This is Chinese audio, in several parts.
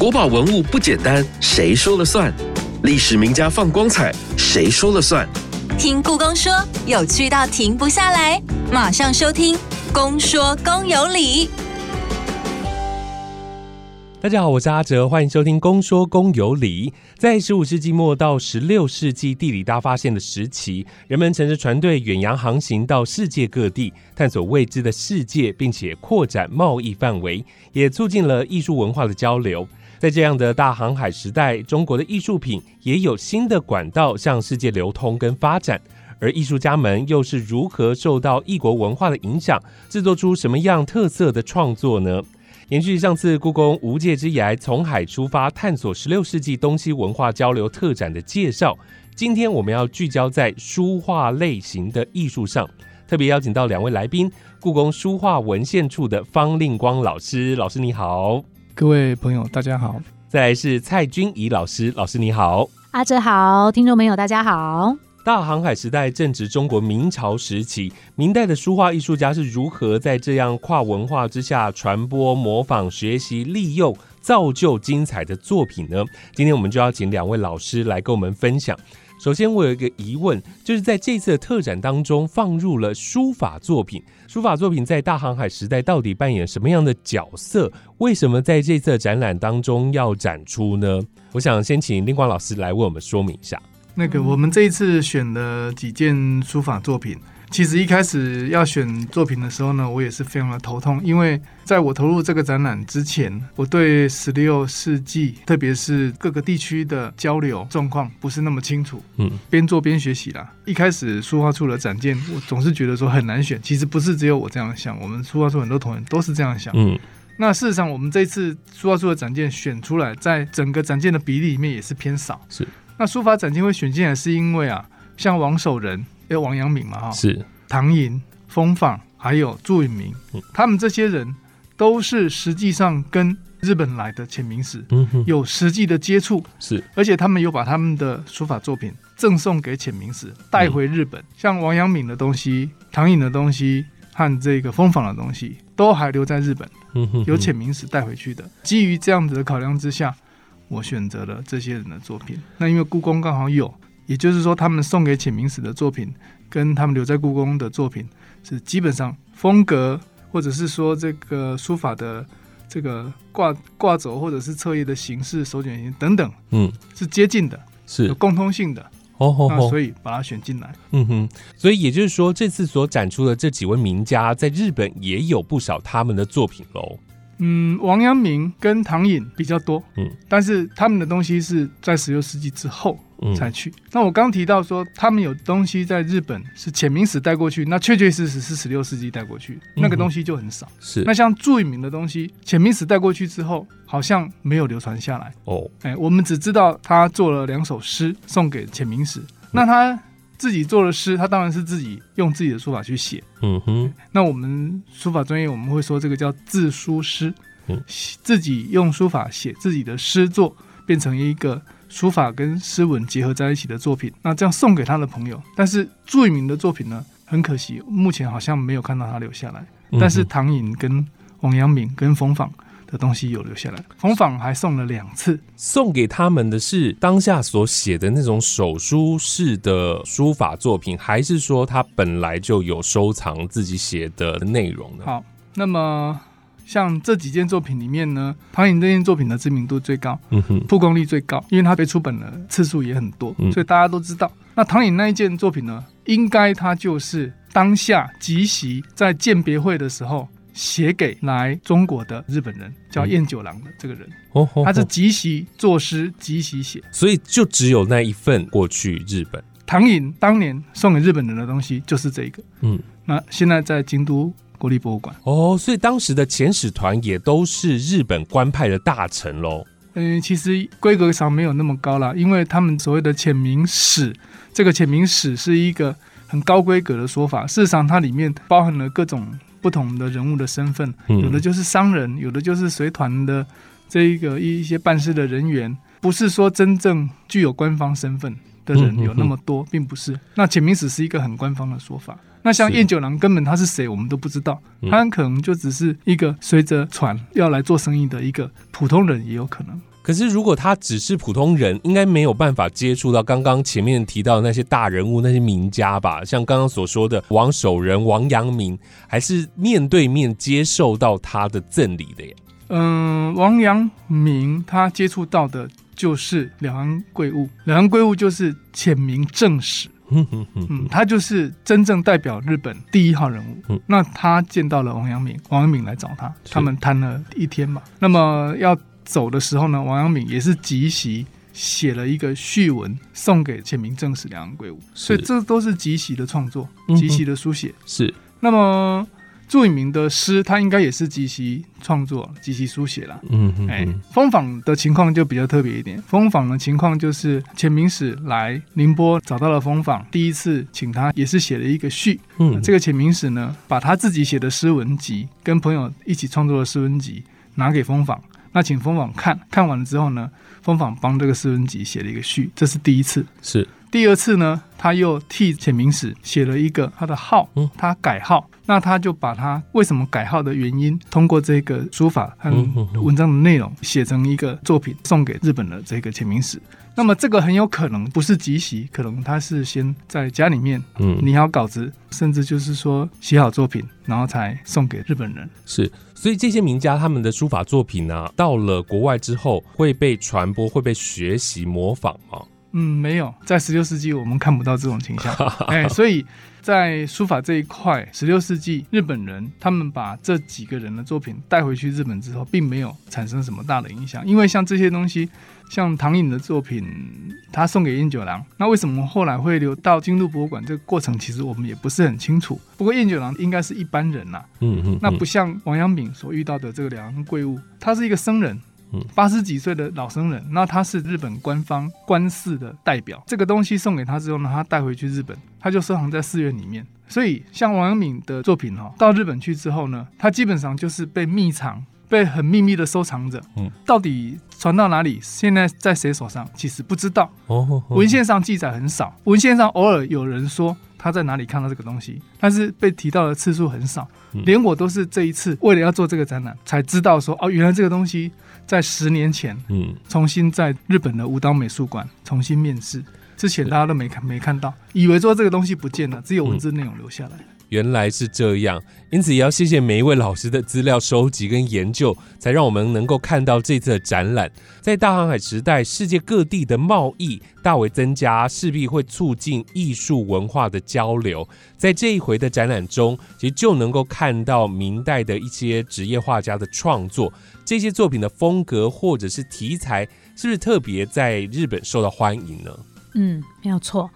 国宝文物不简单，谁说了算？历史名家放光彩，谁说了算？听故宫说，有趣到停不下来，马上收听《公说公有理》。大家好，我是阿哲，欢迎收听《公说公有理》。在十五世纪末到十六世纪地理大发现的时期，人们乘着船队远洋航行到世界各地，探索未知的世界，并且扩展贸易范围，也促进了艺术文化的交流。在这样的大航海时代，中国的艺术品也有新的管道向世界流通跟发展。而艺术家们又是如何受到异国文化的影响，制作出什么样特色的创作呢？延续上次故宫无界之崖从海出发，探索十六世纪东西文化交流特展的介绍。今天我们要聚焦在书画类型的艺术上，特别邀请到两位来宾：故宫书画文献处的方令光老师，老师你好；各位朋友大家好。再来是蔡君怡老师，老师你好；阿哲好，听众朋友大家好。大航海时代正值中国明朝时期，明代的书画艺术家是如何在这样跨文化之下传播、模仿、学习、利用、造就精彩的作品呢？今天我们就要请两位老师来跟我们分享。首先，我有一个疑问，就是在这次的特展当中放入了书法作品，书法作品在大航海时代到底扮演什么样的角色？为什么在这次展览当中要展出呢？我想先请林光老师来为我们说明一下。那个，我们这一次选了几件书法作品，其实一开始要选作品的时候呢，我也是非常的头痛，因为在我投入这个展览之前，我对十六世纪，特别是各个地区的交流状况不是那么清楚。嗯，边做边学习啦。一开始书画处的展件，我总是觉得说很难选。其实不是只有我这样想，我们书画处很多同仁都是这样想。嗯，那事实上，我们这次书画处的展件选出来，在整个展件的比例里面也是偏少。是。那书法展件会选进来，是因为啊，像王守仁、有王阳明嘛，哈，是。唐寅、风坊，还有祝允明，他们这些人都是实际上跟日本来的遣明使，有实际的接触，是，而且他们有把他们的书法作品赠送给遣明使，带回日本。像王阳明的东西、唐寅的东西和这个风坊的东西，都还留在日本，有遣明使带回去的。基于这样子的考量之下。我选择了这些人的作品，那因为故宫刚好有，也就是说，他们送给启明史的作品，跟他们留在故宫的作品，是基本上风格，或者是说这个书法的这个挂挂轴，或者是册页的形式、手卷形等等，嗯，是接近的，是。有共通性的，哦，那所以把它选进来，嗯哼，所以也就是说，这次所展出的这几位名家，在日本也有不少他们的作品喽。嗯，王阳明跟唐寅比较多，嗯，但是他们的东西是在十六世纪之后才去。那我刚提到说，他们有东西在日本是遣明史带过去，那确确实实是十六世纪带过去，那个东西就很少。是，那像祝允明的东西，遣明史带过去之后，好像没有流传下来。哦，哎，我们只知道他做了两首诗送给遣明史，那他。自己做的诗，他当然是自己用自己的书法去写。嗯哼，那我们书法专业我们会说这个叫自书诗，嗯，自己用书法写自己的诗作，变成一个书法跟诗文结合在一起的作品。那这样送给他的朋友，但是著名的作品呢，很可惜，目前好像没有看到他留下来。但是唐寅跟王阳明跟冯仿。的东西有留下来，冯仿还送了两次，送给他们的是当下所写的那种手书式的书法作品，还是说他本来就有收藏自己写的内容呢？好，那么像这几件作品里面呢，唐寅这件作品的知名度最高，嗯哼，曝光率最高，因为它被出版的次数也很多，所以大家都知道。那唐寅那一件作品呢，应该它就是当下即席在鉴别会的时候。写给来中国的日本人，叫燕九郎的这个人，哦，他是即席作诗，即席写，所以就只有那一份过去日本。唐寅当年送给日本人的东西就是这个，嗯，那现在在京都国立博物馆。哦，所以当时的遣使团也都是日本官派的大臣喽。嗯，其实规格上没有那么高啦，因为他们所谓的遣明使，这个遣明使是一个很高规格的说法，事实上它里面包含了各种。不同的人物的身份，有的就是商人，有的就是随团的这一个一一些办事的人员，不是说真正具有官方身份。的人有那么多，并不是。那潜明史是一个很官方的说法。那像燕九郎根本他是谁，我们都不知道，他很可能就只是一个随着船要来做生意的一个普通人，也有可能。可是如果他只是普通人，应该没有办法接触到刚刚前面提到的那些大人物、那些名家吧？像刚刚所说的王守仁、王阳明，还是面对面接受到他的赠礼的呀？嗯，王阳明他接触到的就是两岸贵物，两岸贵物就是浅明正史。嗯，他就是真正代表日本第一号人物。嗯那他见到了王阳明，王阳明来找他，他们谈了一天嘛。那么要走的时候呢，王阳明也是即席写了一个序文送给浅明正史两岸贵物，所以这都是即席的创作，即席的书写。是，那么。祝允明的诗，他应该也是即席创作、即席书写了。嗯嗯。哎，封访的情况就比较特别一点。封访的情况就是钱明史来宁波找到了封访，第一次请他也是写了一个序。嗯。这个钱明史呢，把他自己写的诗文集跟朋友一起创作的诗文集拿给封访，那请封坊看看完了之后呢，封坊帮这个诗文集写了一个序，这是第一次。是。第二次呢，他又替浅明史写了一个他的号，他改号，那他就把他为什么改号的原因，通过这个书法和文章的内容写成一个作品，送给日本的这个浅明史。那么这个很有可能不是即席，可能他是先在家里面拟好稿子，甚至就是说写好作品，然后才送给日本人。是，所以这些名家他们的书法作品呢，到了国外之后会被传播，会被学习模仿吗？嗯，没有，在十六世纪我们看不到这种倾向，哎，所以在书法这一块，十六世纪日本人他们把这几个人的作品带回去日本之后，并没有产生什么大的影响，因为像这些东西，像唐寅的作品，他送给燕九郎，那为什么后来会流到京都博物馆？这个过程其实我们也不是很清楚。不过燕九郎应该是一般人呐，嗯嗯，那不像王阳明所遇到的这个两岸贵物，他是一个僧人。八十几岁的老僧人，那他是日本官方官寺的代表。这个东西送给他之后呢，他带回去日本，他就收藏在寺院里面。所以，像王阳明的作品哈，到日本去之后呢，他基本上就是被密藏，被很秘密的收藏着。嗯，到底传到哪里，现在在谁手上，其实不知道。哦，文献上记载很少，文献上偶尔有人说他在哪里看到这个东西，但是被提到的次数很少。连我都是这一次为了要做这个展览，才知道说哦，原来这个东西。在十年前，嗯，重新在日本的武道美术馆重新面世，之前大家都没看没看到，以为说这个东西不见了，只有文字内容留下来。原来是这样，因此也要谢谢每一位老师的资料收集跟研究，才让我们能够看到这次的展览。在大航海时代，世界各地的贸易大为增加，势必会促进艺术文化的交流。在这一回的展览中，其实就能够看到明代的一些职业画家的创作，这些作品的风格或者是题材，是不是特别在日本受到欢迎呢？嗯，没有错。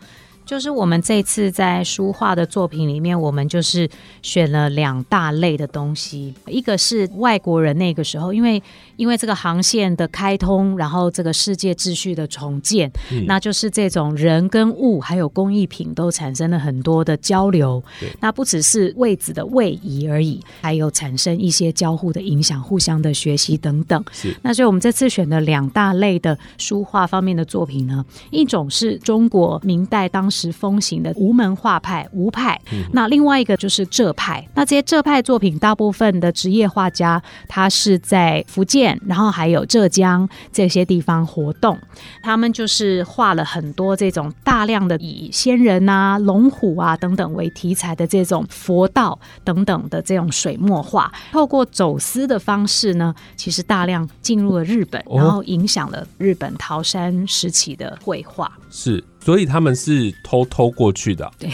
就是我们这次在书画的作品里面，我们就是选了两大类的东西，一个是外国人那个时候，因为因为这个航线的开通，然后这个世界秩序的重建，那就是这种人跟物还有工艺品都产生了很多的交流，那不只是位置的位移而已，还有产生一些交互的影响、互相的学习等等。是，那所以我们这次选的两大类的书画方面的作品呢，一种是中国明代当。时风行的无门画派吴派，那另外一个就是浙派。那这些浙派作品，大部分的职业画家，他是在福建，然后还有浙江这些地方活动。他们就是画了很多这种大量的以仙人啊、龙虎啊等等为题材的这种佛道等等的这种水墨画。透过走私的方式呢，其实大量进入了日本，然后影响了日本桃山时期的绘画。是。所以他们是偷偷过去的，对。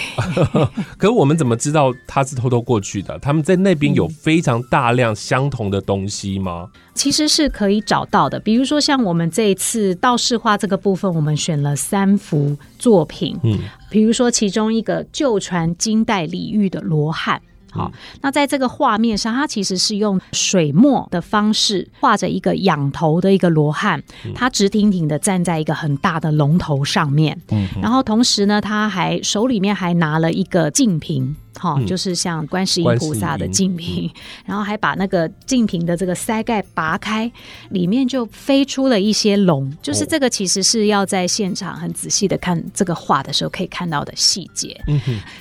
可是我们怎么知道他是偷偷过去的？他们在那边有非常大量相同的东西吗？其实是可以找到的。比如说像我们这一次道士画这个部分，我们选了三幅作品。嗯，比如说其中一个旧传金代李煜的罗汉。好，那在这个画面上，它其实是用水墨的方式画着一个仰头的一个罗汉，他直挺挺的站在一个很大的龙头上面，然后同时呢，他还手里面还拿了一个净瓶。哈，就是像观世音菩萨的净瓶，然后还把那个净瓶的这个塞盖拔开，里面就飞出了一些龙，就是这个其实是要在现场很仔细的看这个画的时候可以看到的细节。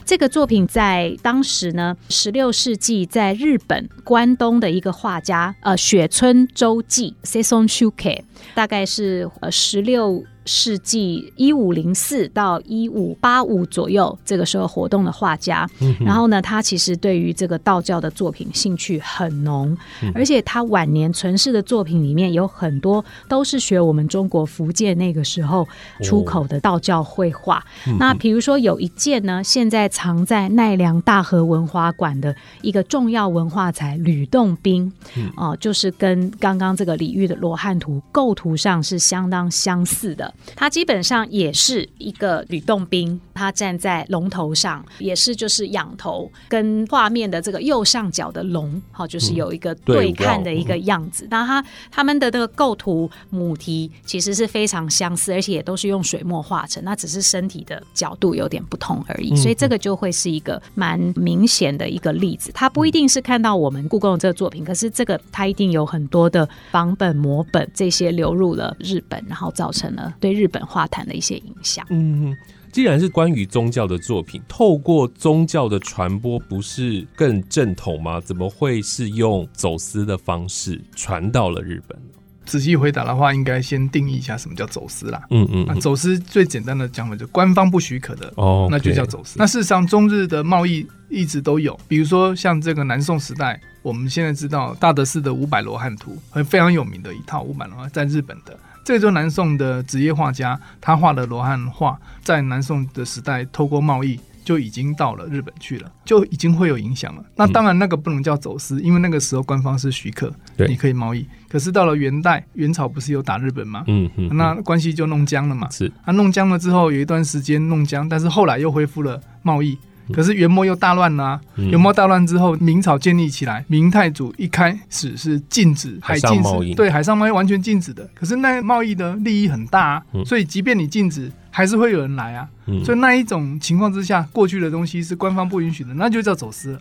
这个作品在当时呢，十六世纪在日本关东的一个画家呃雪村周纪 （Seison Shuke） 大概是呃十六。世纪一五零四到一五八五左右，这个时候活动的画家，然后呢，他其实对于这个道教的作品兴趣很浓，而且他晚年存世的作品里面有很多都是学我们中国福建那个时候出口的道教绘画。那比如说有一件呢，现在藏在奈良大和文化馆的一个重要文化财吕洞宾，哦，就是跟刚刚这个李煜的罗汉图构图上是相当相似的。它基本上也是一个吕洞宾，他站在龙头上，也是就是仰头，跟画面的这个右上角的龙，好，就是有一个对看的一个样子。那他他们的这个构图母题其实是非常相似，而且也都是用水墨画成，那只是身体的角度有点不同而已。所以这个就会是一个蛮明显的一个例子。他不一定是看到我们故宫的这个作品，可是这个他一定有很多的仿本、模本这些流入了日本，然后造成了对。日本画坛的一些影响。嗯，既然是关于宗教的作品，透过宗教的传播，不是更正统吗？怎么会是用走私的方式传到了日本？仔细回答的话，应该先定义一下什么叫走私啦。嗯嗯，走私最简单的讲法就官方不许可的哦，那就叫走私。那事实上，中日的贸易一直都有，比如说像这个南宋时代，我们现在知道大德寺的五百罗汉图，很非常有名的一套五百罗汉，在日本的。这就南宋的职业画家，他画的罗汉画，在南宋的时代，透过贸易就已经到了日本去了，就已经会有影响了。那当然，那个不能叫走私，因为那个时候官方是许可，你可以贸易。可是到了元代，元朝不是有打日本吗？嗯嗯，那关系就弄僵了嘛。是，啊弄僵了之后，有一段时间弄僵，但是后来又恢复了贸易。可是元末又大乱了，元末大乱之后，明朝建立起来，明太祖一开始是禁止海禁贸易，对海上贸易完全禁止的。可是那贸易的利益很大，所以即便你禁止，还是会有人来啊。所以那一种情况之下，过去的东西是官方不允许的，那就叫走私了。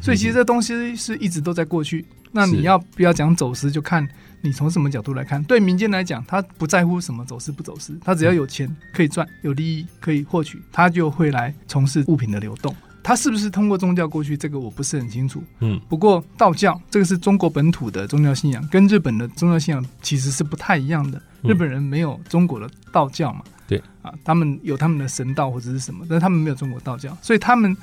所以其实这东西是一直都在过去。那你要不要讲走私，就看。你从什么角度来看？对民间来讲，他不在乎什么走私不走私，他只要有钱可以赚，有利益可以获取，他就会来从事物品的流动。他是不是通过宗教过去？这个我不是很清楚。嗯，不过道教这个是中国本土的宗教信仰，跟日本的宗教信仰其实是不太一样的。日本人没有中国的道教嘛？对啊，他们有他们的神道或者是什么，但他们没有中国道教，所以他们。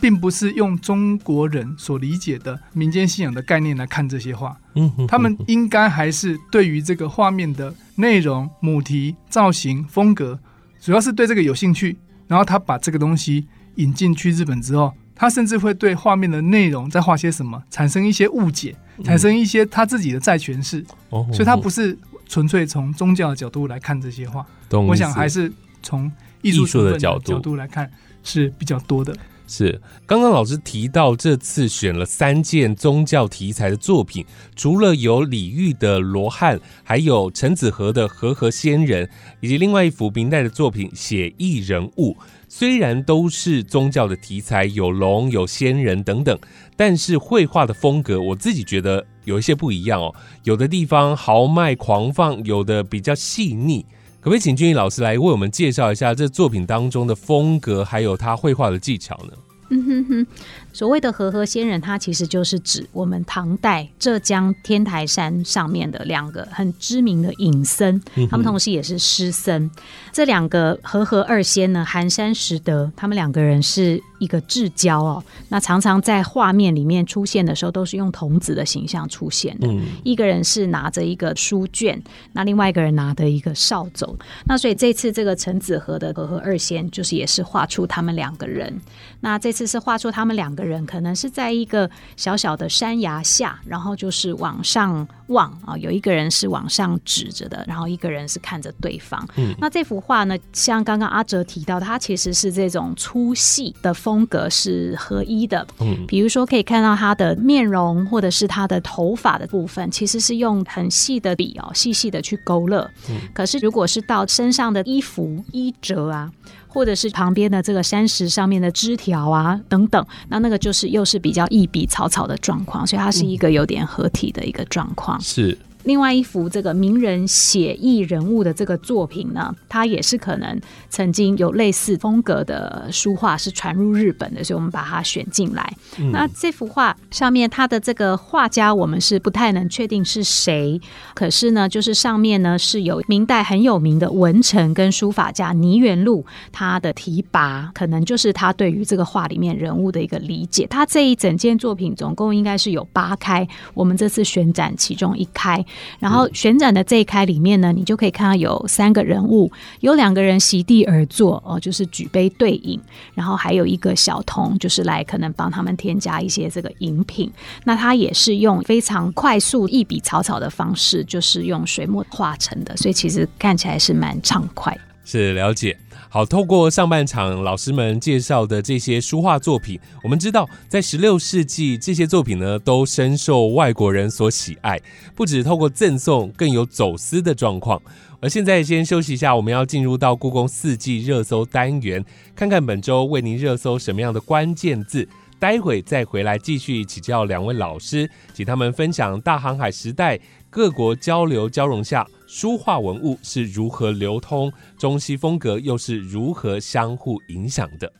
并不是用中国人所理解的民间信仰的概念来看这些画，嗯，他们应该还是对于这个画面的内容、母题、造型、风格，主要是对这个有兴趣。然后他把这个东西引进去日本之后，他甚至会对画面的内容在画些什么产生一些误解，产生一些他自己的再诠释。哦，所以他不是纯粹从宗教的角度来看这些画，我想还是从艺术的角度来看是比较多的。是，刚刚老师提到这次选了三件宗教题材的作品，除了有李煜的罗汉，还有陈子和的和合仙人，以及另外一幅明代的作品写意人物。虽然都是宗教的题材，有龙有仙人等等，但是绘画的风格，我自己觉得有一些不一样哦。有的地方豪迈狂放，有的比较细腻。可不可以请俊逸老师来为我们介绍一下这作品当中的风格，还有他绘画的技巧呢？嗯哼哼。所谓的和合仙人，他其实就是指我们唐代浙江天台山上面的两个很知名的隐僧，他们同时也是师僧。这两个和合二仙呢，寒山拾得，他们两个人是一个至交哦。那常常在画面里面出现的时候，都是用童子的形象出现的。一个人是拿着一个书卷，那另外一个人拿着一个扫帚。那所以这次这个陈子和的和合二仙，就是也是画出他们两个人。那这次是画出他们两个。人可能是在一个小小的山崖下，然后就是往上望啊，有一个人是往上指着的，然后一个人是看着对方。嗯，那这幅画呢，像刚刚阿哲提到，它其实是这种粗细的风格是合一的。嗯，比如说可以看到他的面容或者是他的头发的部分，其实是用很细的笔哦，细细的去勾勒。嗯，可是如果是到身上的衣服衣褶啊。或者是旁边的这个山石上面的枝条啊等等，那那个就是又是比较一笔草草的状况，所以它是一个有点合体的一个状况。是。另外一幅这个名人写意人物的这个作品呢，它也是可能曾经有类似风格的书画是传入日本的，所以我们把它选进来。那这幅画上面，它的这个画家我们是不太能确定是谁，可是呢，就是上面呢是有明代很有名的文臣跟书法家倪元禄他的提拔，可能就是他对于这个画里面人物的一个理解。他这一整件作品总共应该是有八开，我们这次选展其中一开。然后旋转的这一开里面呢，你就可以看到有三个人物，有两个人席地而坐哦，就是举杯对饮，然后还有一个小童，就是来可能帮他们添加一些这个饮品。那他也是用非常快速一笔草草的方式，就是用水墨画成的，所以其实看起来是蛮畅快。是了解。好，透过上半场老师们介绍的这些书画作品，我们知道，在十六世纪，这些作品呢都深受外国人所喜爱，不止透过赠送，更有走私的状况。而现在先休息一下，我们要进入到故宫四季热搜单元，看看本周为您热搜什么样的关键字。待会再回来继续请教两位老师，请他们分享大航海时代各国交流交融下书画文物是如何流通，中西风格又是如何相互影响的。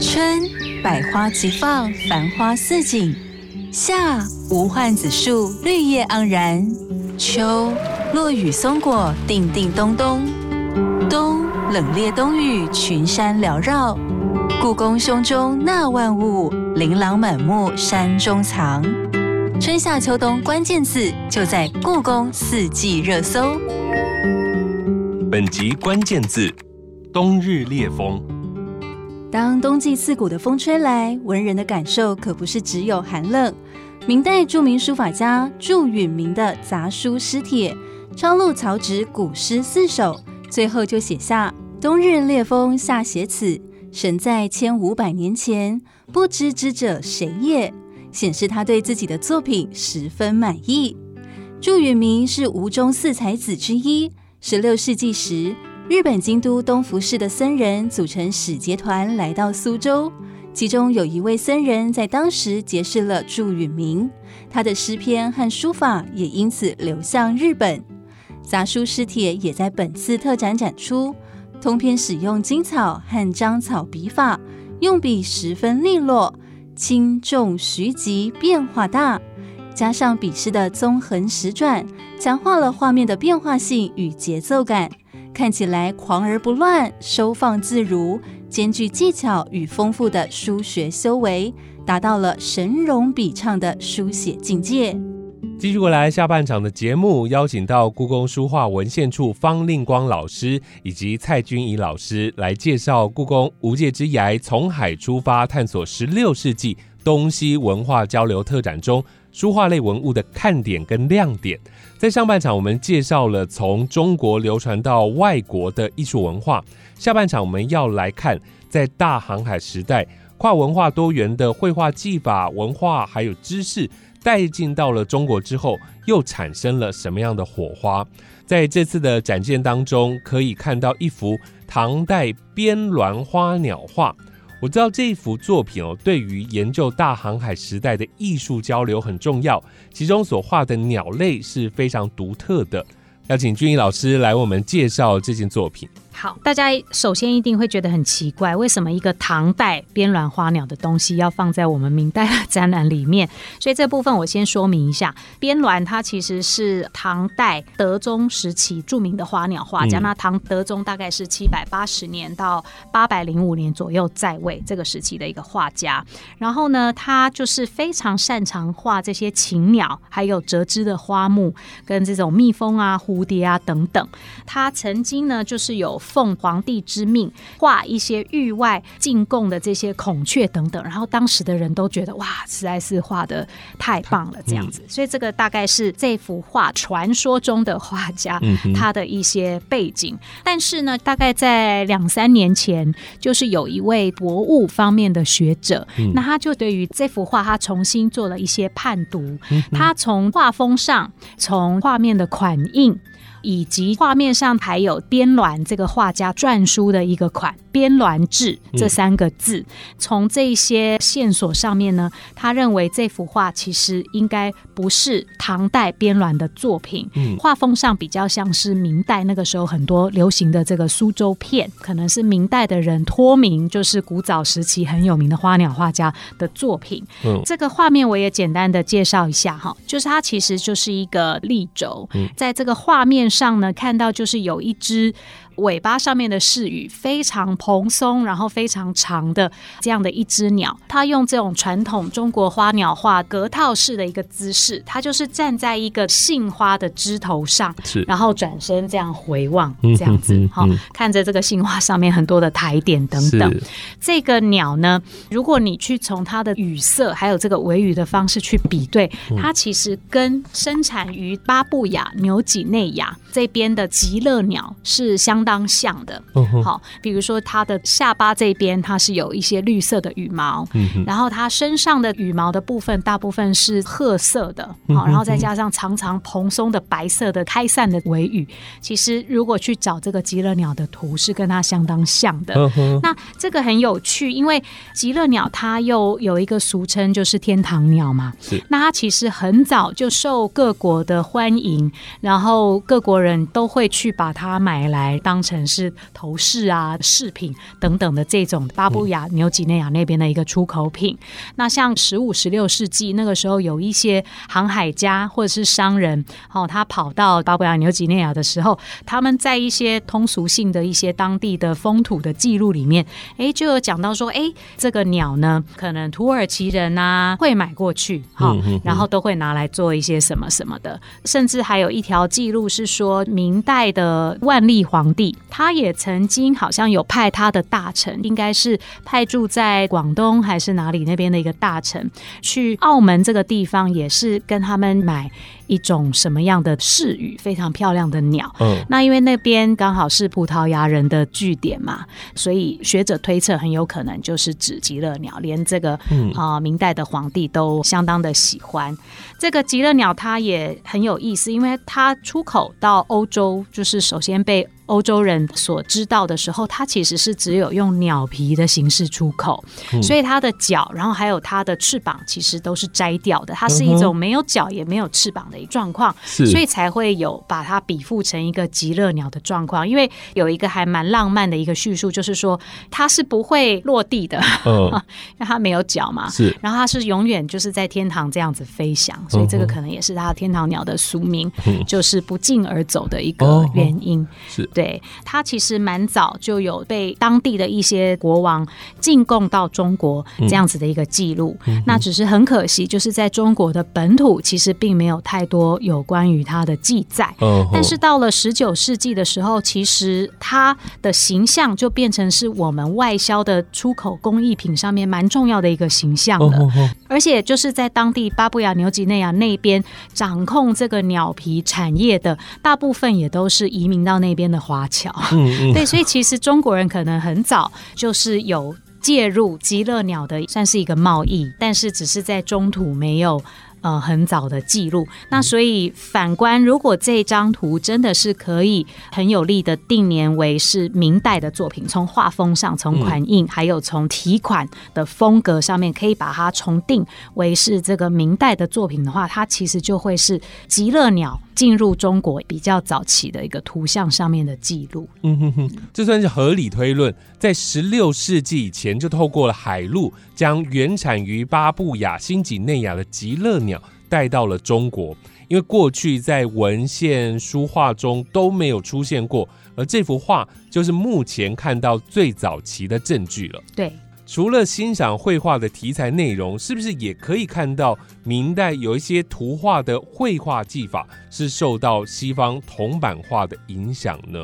春百花齐放，繁花似锦；夏无患子树，绿叶盎然；秋落雨松果，叮叮咚咚；冬冷冽冬雨，群山缭绕。故宫胸中纳万物，琳琅满目山中藏。春夏秋冬关键字就在故宫四季热搜。本集关键字：冬日烈风。当冬季刺骨的风吹来，文人的感受可不是只有寒冷。明代著名书法家祝允明的杂书诗帖，抄录曹植古诗四首，最后就写下“冬日烈风下写此”。神在千五百年前，不知之者谁也？显示他对自己的作品十分满意。祝允明是吴中四才子之一。十六世纪时，日本京都东福寺的僧人组成使节团来到苏州，其中有一位僧人在当时结识了祝允明，他的诗篇和书法也因此流向日本。杂书诗帖也在本次特展展出。通篇使用金草和章草笔法，用笔十分利落，轻重徐急变化大，加上笔势的纵横时转，强化了画面的变化性与节奏感，看起来狂而不乱，收放自如，兼具技巧与丰富的书学修为，达到了神容笔畅的书写境界。继续过来，下半场的节目邀请到故宫书画文献处方令光老师以及蔡君怡老师来介绍故宫无界之涯从海出发，探索十六世纪东西文化交流特展中书画类文物的看点跟亮点。在上半场，我们介绍了从中国流传到外国的艺术文化。下半场我们要来看，在大航海时代，跨文化多元的绘画技法、文化还有知识。带进到了中国之后，又产生了什么样的火花？在这次的展件当中，可以看到一幅唐代边鸾花鸟画。我知道这一幅作品哦，对于研究大航海时代的艺术交流很重要。其中所画的鸟类是非常独特的。要请君毅老师来为我们介绍这件作品。好，大家首先一定会觉得很奇怪，为什么一个唐代边鸾花鸟的东西要放在我们明代的展览里面？所以这部分我先说明一下，边鸾它其实是唐代德宗时期著名的花鸟画家。那唐德宗大概是七百八十年到八百零五年左右在位这个时期的一个画家。然后呢，他就是非常擅长画这些禽鸟，还有折枝的花木，跟这种蜜蜂啊、蝴蝶啊等等。他曾经呢，就是有。奉皇帝之命画一些域外进贡的这些孔雀等等，然后当时的人都觉得哇，实在是画的太棒了，这样子。所以这个大概是这幅画传说中的画家他的一些背景。但是呢，大概在两三年前，就是有一位博物方面的学者，那他就对于这幅画他重新做了一些判读，他从画风上，从画面的款印。以及画面上还有编鸾这个画家篆书的一个款“编鸾志”这三个字。从这些线索上面呢，他认为这幅画其实应该不是唐代编鸾的作品，画风上比较像是明代那个时候很多流行的这个苏州片，可能是明代的人托名，就是古早时期很有名的花鸟画家的作品。这个画面我也简单的介绍一下哈，就是它其实就是一个立轴，在这个画面。上呢，看到就是有一只。尾巴上面的饰羽非常蓬松，然后非常长的这样的一只鸟，它用这种传统中国花鸟画格套式的一个姿势，它就是站在一个杏花的枝头上，是，然后转身这样回望，这样。子，好，看着这个杏花上面很多的台点等等。这个鸟呢，如果你去从它的羽色还有这个尾羽的方式去比对，它其实跟生产于巴布亚纽几内亚这边的极乐鸟是相当。当像的，好，比如说它的下巴这边，它是有一些绿色的羽毛，然后它身上的羽毛的部分大部分是褐色的，好，然后再加上长长蓬松的白色的开散的尾羽，其实如果去找这个极乐鸟的图，是跟它相当像的。那这个很有趣，因为极乐鸟它又有一个俗称，就是天堂鸟嘛。那它其实很早就受各国的欢迎，然后各国人都会去把它买来当。成是头饰啊、饰品等等的这种巴布亚纽几内亚那边的一个出口品。那像十五、十六世纪那个时候，有一些航海家或者是商人，哦，他跑到巴布亚纽几内亚的时候，他们在一些通俗性的一些当地的风土的记录里面，哎，就有讲到说，哎，这个鸟呢，可能土耳其人啊会买过去，哈，然后都会拿来做一些什么什么的，甚至还有一条记录是说，明代的万历皇帝。他也曾经好像有派他的大臣，应该是派驻在广东还是哪里那边的一个大臣，去澳门这个地方，也是跟他们买。一种什么样的饰羽，非常漂亮的鸟。嗯，那因为那边刚好是葡萄牙人的据点嘛，所以学者推测很有可能就是指极乐鸟。连这个啊，明代的皇帝都相当的喜欢这个极乐鸟，它也很有意思，因为它出口到欧洲，就是首先被欧洲人所知道的时候，它其实是只有用鸟皮的形式出口，所以它的脚，然后还有它的翅膀，其实都是摘掉的。它是一种没有脚也没有翅膀的。状况，所以才会有把它比附成一个极乐鸟的状况。因为有一个还蛮浪漫的一个叙述，就是说它是不会落地的，因为它没有脚嘛。是，然后它是永远就是在天堂这样子飞翔，所以这个可能也是它天堂鸟的俗名，就是不胫而走的一个原因。是，对它其实蛮早就有被当地的一些国王进贡到中国这样子的一个记录。那只是很可惜，就是在中国的本土其实并没有太。多有关于它的记载，但是到了十九世纪的时候，其实它的形象就变成是我们外销的出口工艺品上面蛮重要的一个形象了。而且就是在当地巴布亚纽几内亚那边掌控这个鸟皮产业的大部分也都是移民到那边的华侨。对，所以其实中国人可能很早就是有介入极乐鸟的，算是一个贸易，但是只是在中途没有。呃，很早的记录。那所以反观，如果这张图真的是可以很有力的定年为是明代的作品，从画风上、从款印，还有从题款的风格上面，可以把它重定为是这个明代的作品的话，它其实就会是极乐鸟。进入中国比较早期的一个图像上面的记录，嗯哼哼，这算是合理推论，在十六世纪以前就透过了海路，将原产于巴布亚新几内亚的极乐鸟带到了中国，因为过去在文献书画中都没有出现过，而这幅画就是目前看到最早期的证据了。对。除了欣赏绘画的题材内容，是不是也可以看到明代有一些图画的绘画技法是受到西方铜版画的影响呢？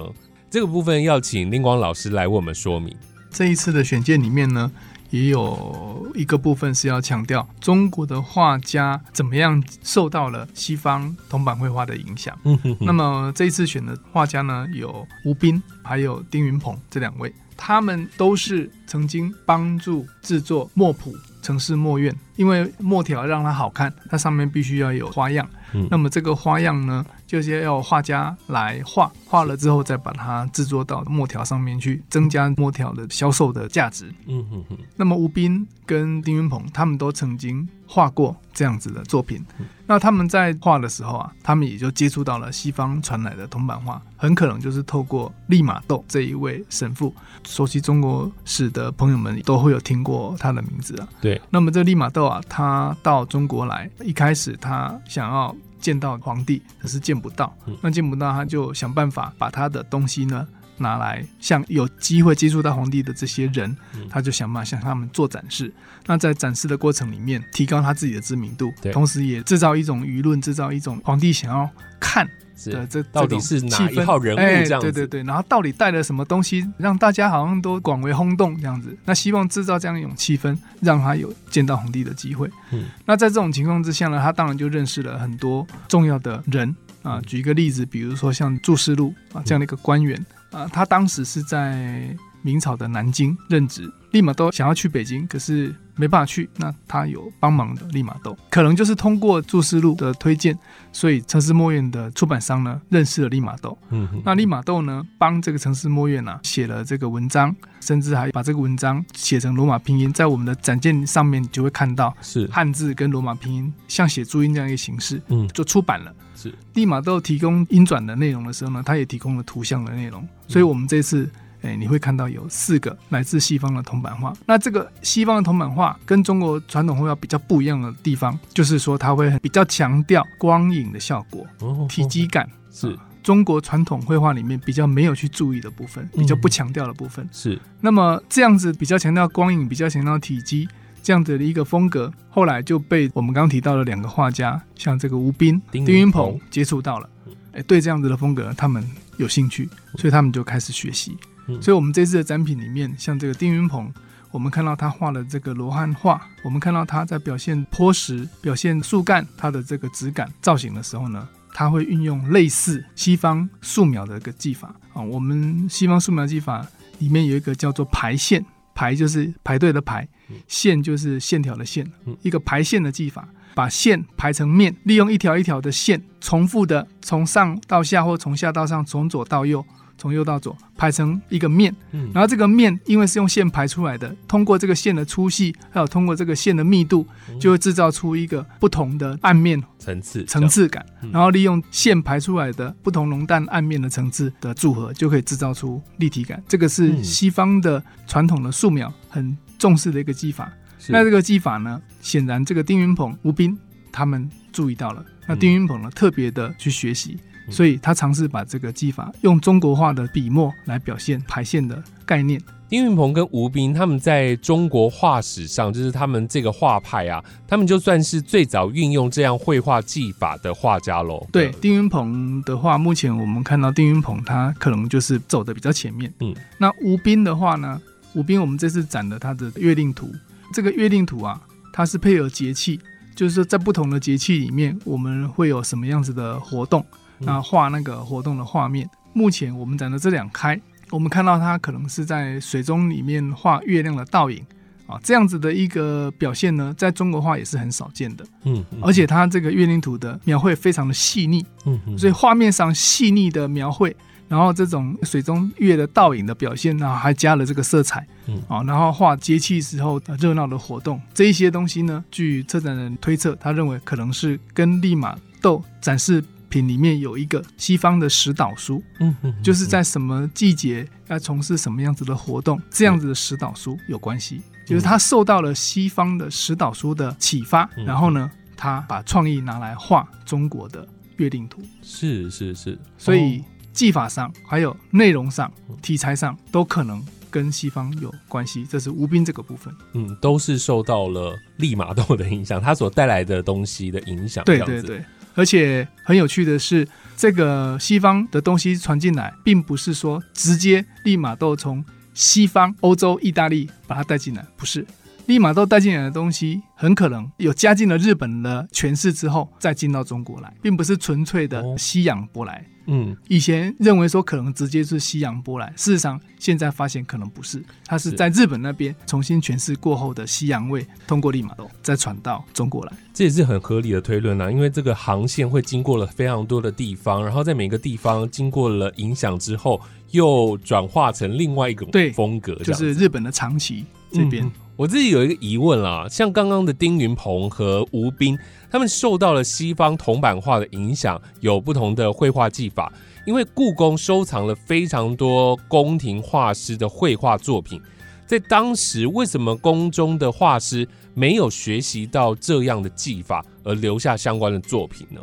这个部分要请林光老师来为我们说明。这一次的选件里面呢，也有一个部分是要强调中国的画家怎么样受到了西方铜版绘画的影响。嗯哼。那么这一次选的画家呢，有吴斌还有丁云鹏这两位。他们都是曾经帮助制作墨谱、城市墨院，因为墨条让它好看，它上面必须要有花样。那么这个花样呢，就是要画家来画，画了之后再把它制作到墨条上面去，增加墨条的销售的价值。嗯哼哼。那么吴斌跟丁云鹏他们都曾经画过这样子的作品，那他们在画的时候啊，他们也就接触到了西方传来的铜版画，很可能就是透过利玛窦这一位神父，熟悉中国史的朋友们都会有听过他的名字啊。对。那么这利玛窦啊，他到中国来，一开始他想要。见到皇帝，可是见不到。那见不到，他就想办法把他的东西呢拿来，向有机会接触到皇帝的这些人，他就想办法向他们做展示。那在展示的过程里面，提高他自己的知名度，同时也制造一种舆论，制造一种皇帝想要看。对，这到底是哪一号人物这样子？对对对，然后到底带了什么东西，让大家好像都广为轰动这样子？那希望制造这样一种气氛，让他有见到皇帝的机会。嗯，那在这种情况之下呢，他当然就认识了很多重要的人啊。举一个例子，比如说像祝世禄啊这样的一个官员啊，他当时是在明朝的南京任职，立马都想要去北京，可是。没办法去，那他有帮忙的利玛窦，可能就是通过注释录的推荐，所以城市墨院的出版商呢认识了利玛窦。嗯，那利玛窦呢帮这个城市墨院呢写了这个文章，甚至还把这个文章写成罗马拼音，在我们的展件上面你就会看到是汉字跟罗马拼音像写注音这样一个形式，嗯，就出版了。是利玛窦提供音转的内容的时候呢，他也提供了图像的内容，所以我们这次。哎，你会看到有四个来自西方的铜版画。那这个西方的铜版画跟中国传统绘画比较不一样的地方，就是说它会比较强调光影的效果、体积感，是中国传统绘画里面比较没有去注意的部分，比较不强调的部分。是。那么这样子比较强调光影、比较强调体积这样子的一个风格，后来就被我们刚刚提到的两个画家，像这个吴斌、丁云鹏接触到了。哎，对这样子的风格，他们有兴趣，所以他们就开始学习。所以，我们这次的展品里面，像这个丁云鹏，我们看到他画的这个罗汉画，我们看到他在表现坡石、表现树干它的这个质感造型的时候呢，他会运用类似西方素描的一个技法啊。我们西方素描技法里面有一个叫做排线，排就是排队的排，线就是线条的线，一个排线的技法，把线排成面，利用一条一条的线，重复的从上到下或从下到上，从左到右。从右到左排成一个面，然后这个面因为是用线排出来的，通过这个线的粗细，还有通过这个线的密度，就会制造出一个不同的暗面层次层次感。然后利用线排出来的不同浓淡暗面的层次的组合，就可以制造出立体感。这个是西方的传统的素描很重视的一个技法。那这个技法呢，显然这个丁云鹏、吴斌他们注意到了。那丁云鹏呢，特别的去学习。所以他尝试把这个技法用中国画的笔墨来表现排线的概念。丁云鹏跟吴斌他们在中国画史上，就是他们这个画派啊，他们就算是最早运用这样绘画技法的画家喽。对，丁云鹏的话，目前我们看到丁云鹏他可能就是走的比较前面。嗯，那吴斌的话呢，吴斌我们这次展了他的月令图，这个月令图啊，它是配合节气，就是说在不同的节气里面，我们会有什么样子的活动。那画那个活动的画面，目前我们展的这两开，我们看到它可能是在水中里面画月亮的倒影啊，这样子的一个表现呢，在中国画也是很少见的。嗯，而且它这个月令图的描绘非常的细腻，嗯，所以画面上细腻的描绘，然后这种水中月的倒影的表现，然后还加了这个色彩，嗯，啊，然后画节气时候的热闹的活动，这一些东西呢，据策展人推测，他认为可能是跟利玛窦展示。品里面有一个西方的石导书，嗯嗯，就是在什么季节要从事什么样子的活动，这样子的石导书有关系，就是他受到了西方的石导书的启发，然后呢，他把创意拿来画中国的月令图，是是是，所以技法上还有内容上、题材上都可能跟西方有关系，这是吴斌这个部分，嗯，都是受到了利玛窦的影响，他所带来的东西的影响，对对对。而且很有趣的是，这个西方的东西传进来，并不是说直接立马都从西方欧洲意大利把它带进来，不是，利玛窦带进来的东西，很可能有加进了日本的诠释之后，再进到中国来，并不是纯粹的西洋舶来。嗯，以前认为说可能直接是西洋波来，事实上现在发现可能不是，它是在日本那边重新诠释过后的西洋味，通过利马窦再传到中国来。这也是很合理的推论啊，因为这个航线会经过了非常多的地方，然后在每个地方经过了影响之后，又转化成另外一个风格，就是日本的长崎这边。我自己有一个疑问啦，像刚刚的丁云鹏和吴斌，他们受到了西方铜版画的影响，有不同的绘画技法。因为故宫收藏了非常多宫廷画师的绘画作品，在当时为什么宫中的画师没有学习到这样的技法而留下相关的作品呢？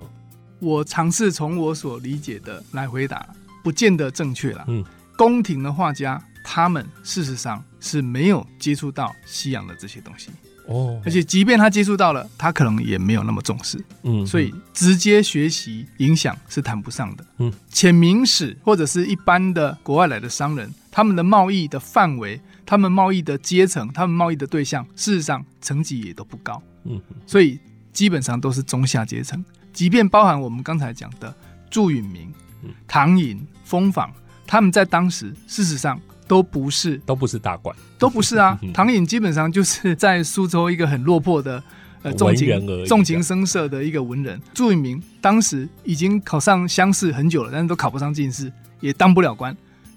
我尝试从我所理解的来回答，不见得正确了。嗯，宫廷的画家。他们事实上是没有接触到西洋的这些东西。哦，而且即便他接触到了，他可能也没有那么重视，嗯，所以直接学习影响是谈不上的，嗯，浅明史或者是一般的国外来的商人，他们的贸易的范围、他们贸易的阶层、他们贸易的对象，事实上层级也都不高，嗯，所以基本上都是中下阶层，即便包含我们刚才讲的祝允明、唐寅、风坊，他们在当时事实上。都不是，都不是大官，都不是啊。唐寅基本上就是在苏州一个很落魄的呃重情重情声色的一个文人。朱允明当时已经考上乡试很久了，但是都考不上进士，也当不了官。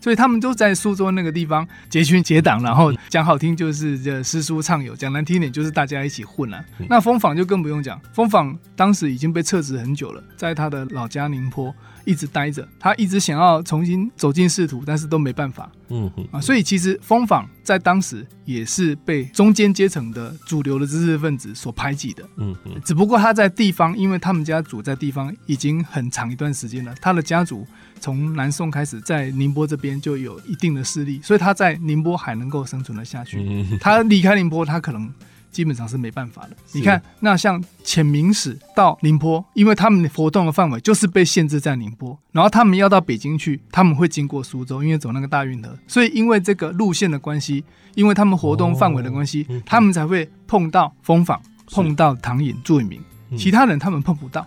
所以他们都在苏州那个地方结群结党，然后讲好听就是这诗书畅游，讲难听点就是大家一起混了。那风坊就更不用讲，风坊当时已经被撤职很久了，在他的老家宁波一直待着，他一直想要重新走进仕途，但是都没办法。嗯哼啊，所以其实风坊在当时也是被中间阶层的主流的知识分子所排挤的。嗯哼，只不过他在地方，因为他们家族在地方已经很长一段时间了，他的家族。从南宋开始，在宁波这边就有一定的势力，所以他在宁波还能够生存了下去。他离开宁波，他可能基本上是没办法的。你看，那像遣明使到宁波，因为他们活动的范围就是被限制在宁波，然后他们要到北京去，他们会经过苏州，因为走那个大运河，所以因为这个路线的关系，因为他们活动范围的关系，他们才会碰到风坊，碰到唐寅、祝允明，其他人他们碰不到。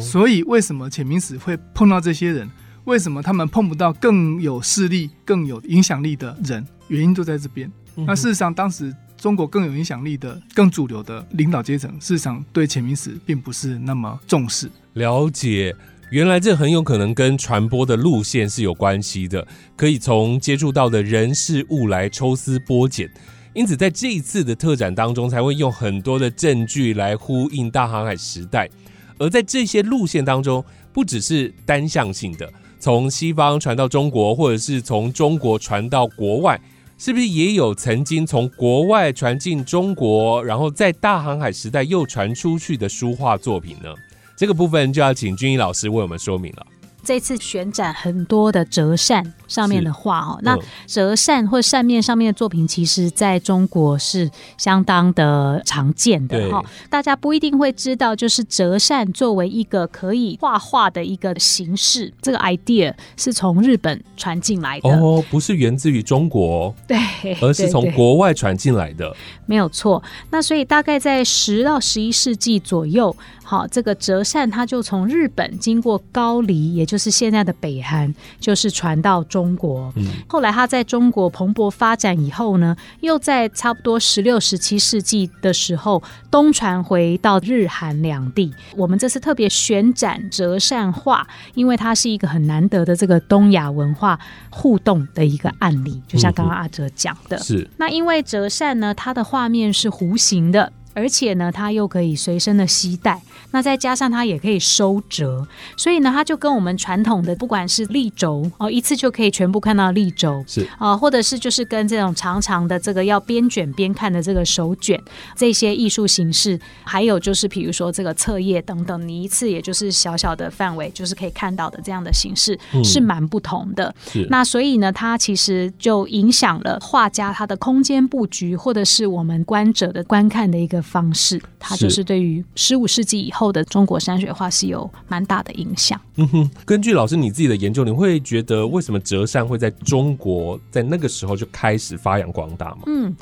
所以，为什么潜明史会碰到这些人？为什么他们碰不到更有势力、更有影响力的人？原因就在这边。那事实上，当时中国更有影响力的、更主流的领导阶层，事实上对潜明史并不是那么重视。了解，原来这很有可能跟传播的路线是有关系的，可以从接触到的人事物来抽丝剥茧。因此，在这一次的特展当中，才会用很多的证据来呼应大航海时代。而在这些路线当中，不只是单向性的，从西方传到中国，或者是从中国传到国外，是不是也有曾经从国外传进中国，然后在大航海时代又传出去的书画作品呢？这个部分就要请君怡老师为我们说明了。这次选展很多的折扇上面的画哦，那折扇或扇面上面的作品，其实在中国是相当的常见的哈。大家不一定会知道，就是折扇作为一个可以画画的一个形式，这个 idea 是从日本传进来的哦，不是源自于中国，对，而是从国外传进来的，没有错。那所以大概在十到十一世纪左右。好，这个折扇它就从日本经过高丽，也就是现在的北韩，就是传到中国。嗯，后来它在中国蓬勃发展以后呢，又在差不多十六、十七世纪的时候东传回到日韩两地。我们这次特别选展折扇画，因为它是一个很难得的这个东亚文化互动的一个案例，就像刚刚阿哲讲的。是。那因为折扇呢，它的画面是弧形的。而且呢，它又可以随身的携带，那再加上它也可以收折，所以呢，它就跟我们传统的不管是立轴哦，一次就可以全部看到立轴是啊，或者是就是跟这种长长的这个要边卷边看的这个手卷这些艺术形式，还有就是比如说这个册页等等，你一次也就是小小的范围就是可以看到的这样的形式是蛮不同的。那所以呢，它其实就影响了画家他的空间布局，或者是我们观者的观看的一个。方式，它就是对于十五世纪以后的中国山水画是有蛮大的影响。嗯哼，根据老师你自己的研究，你会觉得为什么折扇会在中国在那个时候就开始发扬光大吗？嗯。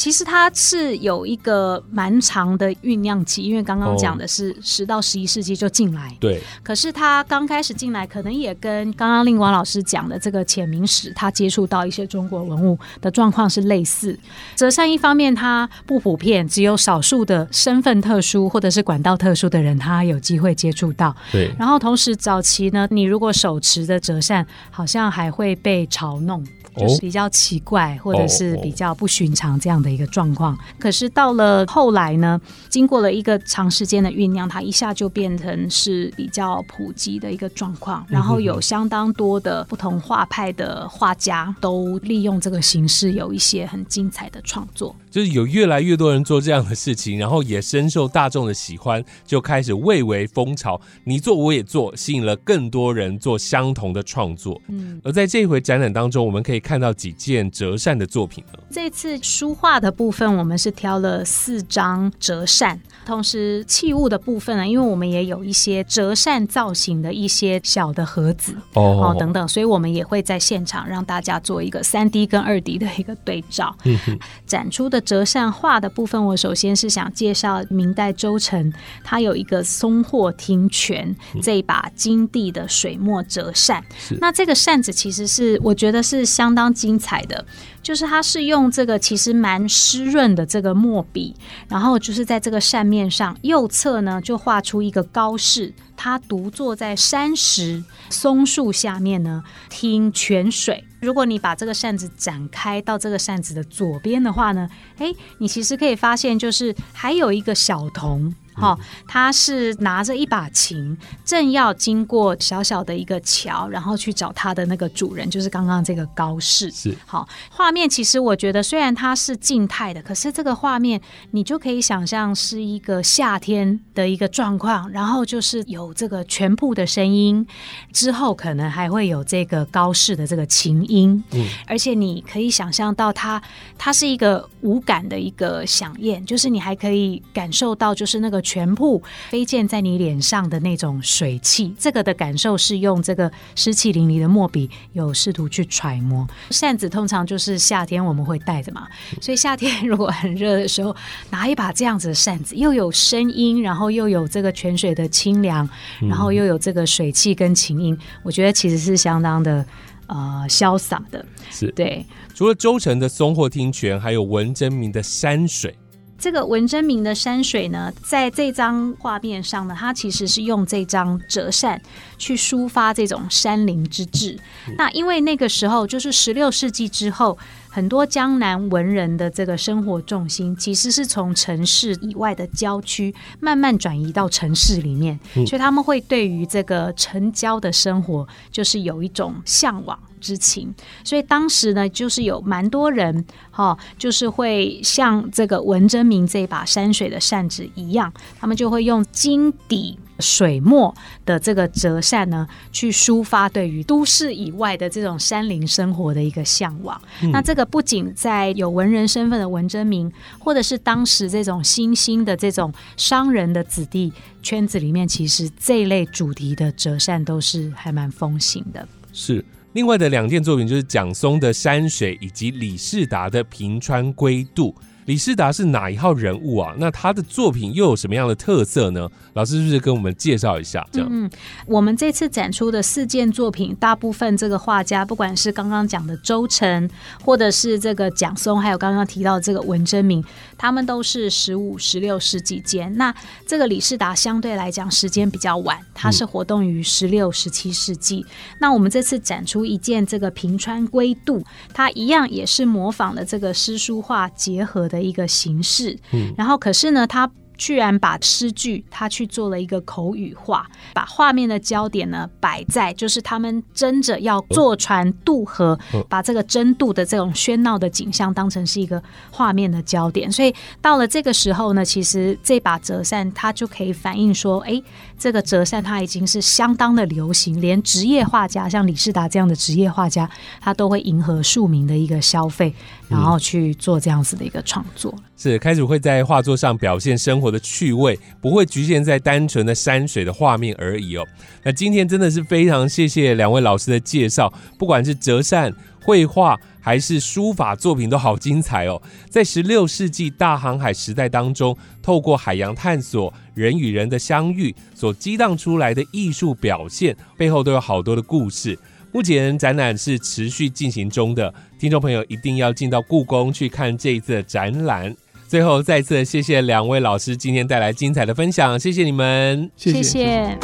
其实它是有一个蛮长的酝酿期，因为刚刚讲的是十到十一世纪就进来，对。可是它刚开始进来，可能也跟刚刚令王老师讲的这个浅明史，他接触到一些中国文物的状况是类似。折扇一方面它不普遍，只有少数的身份特殊或者是管道特殊的人，他有机会接触到。对。然后同时早期呢，你如果手持的折扇，好像还会被嘲弄。就是比较奇怪，或者是比较不寻常这样的一个状况。可是到了后来呢，经过了一个长时间的酝酿，它一下就变成是比较普及的一个状况。然后有相当多的不同画派的画家都利用这个形式，有一些很精彩的创作。就是有越来越多人做这样的事情，然后也深受大众的喜欢，就开始蔚为风潮。你做我也做，吸引了更多人做相同的创作。嗯，而在这一回展览当中，我们可以看到几件折扇的作品呢。这次书画的部分，我们是挑了四张折扇，同时器物的部分呢，因为我们也有一些折扇造型的一些小的盒子哦等等，所以我们也会在现场让大家做一个三 D 跟二 D 的一个对照。嗯展出的。折扇画的部分，我首先是想介绍明代周成，他有一个松货听泉这一把金地的水墨折扇。那这个扇子其实是我觉得是相相当精彩的，就是它是用这个其实蛮湿润的这个墨笔，然后就是在这个扇面上右侧呢就画出一个高士，他独坐在山石松树下面呢听泉水。如果你把这个扇子展开到这个扇子的左边的话呢，哎，你其实可以发现，就是还有一个小童。哈，他是拿着一把琴，正要经过小小的一个桥，然后去找他的那个主人，就是刚刚这个高士。是，好，画面其实我觉得虽然它是静态的，可是这个画面你就可以想象是一个夏天的一个状况，然后就是有这个全部的声音，之后可能还会有这个高士的这个琴音，嗯，而且你可以想象到它，它是一个无感的一个响宴，就是你还可以感受到就是那个。全部飞溅在你脸上的那种水汽，这个的感受是用这个湿气淋漓的墨笔有试图去揣摩。扇子通常就是夏天我们会带着嘛，所以夏天如果很热的时候，拿一把这样子的扇子，又有声音，然后又有这个泉水的清凉，然后又有这个水汽跟琴音，我觉得其实是相当的呃潇洒的。是对，除了周城的松鹤听泉，还有文征明的山水。这个文征明的山水呢，在这张画面上呢，他其实是用这张折扇去抒发这种山林之志。那因为那个时候就是十六世纪之后，很多江南文人的这个生活重心其实是从城市以外的郊区慢慢转移到城市里面，所以他们会对于这个城郊的生活就是有一种向往。之情，所以当时呢，就是有蛮多人哈，就是会像这个文征明这把山水的扇子一样，他们就会用金底水墨的这个折扇呢，去抒发对于都市以外的这种山林生活的一个向往。那这个不仅在有文人身份的文征明，或者是当时这种新兴的这种商人的子弟圈子里面，其实这一类主题的折扇都是还蛮风行的。是。另外的两件作品就是蒋松的山水以及李世达的平川归渡。李世达是哪一号人物啊？那他的作品又有什么样的特色呢？老师是不是跟我们介绍一下？这样，嗯，我们这次展出的四件作品，大部分这个画家，不管是刚刚讲的周成，或者是这个蒋松，还有刚刚提到这个文征明，他们都是十五、十六世纪间。那这个李世达相对来讲时间比较晚，他是活动于十六、十七世纪。那我们这次展出一件这个平川归渡，它一样也是模仿了这个诗书画结合的。一个形式，嗯然后可是呢，他。居然把诗句他去做了一个口语化，把画面的焦点呢摆在就是他们争着要坐船渡河，把这个争渡的这种喧闹的景象当成是一个画面的焦点。所以到了这个时候呢，其实这把折扇它就可以反映说，哎，这个折扇它已经是相当的流行，连职业画家像李世达这样的职业画家，他都会迎合庶民的一个消费，然后去做这样子的一个创作。是开始会在画作上表现生活。活的趣味，不会局限在单纯的山水的画面而已哦。那今天真的是非常谢谢两位老师的介绍，不管是折扇、绘画还是书法作品都好精彩哦。在十六世纪大航海时代当中，透过海洋探索、人与人的相遇所激荡出来的艺术表现，背后都有好多的故事。目前展览是持续进行中的，听众朋友一定要进到故宫去看这一次的展览。最后，再次谢谢两位老师今天带来精彩的分享，谢谢你们，谢谢。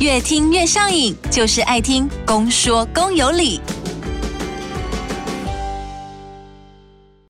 越听越上瘾，就是爱听公说公有理。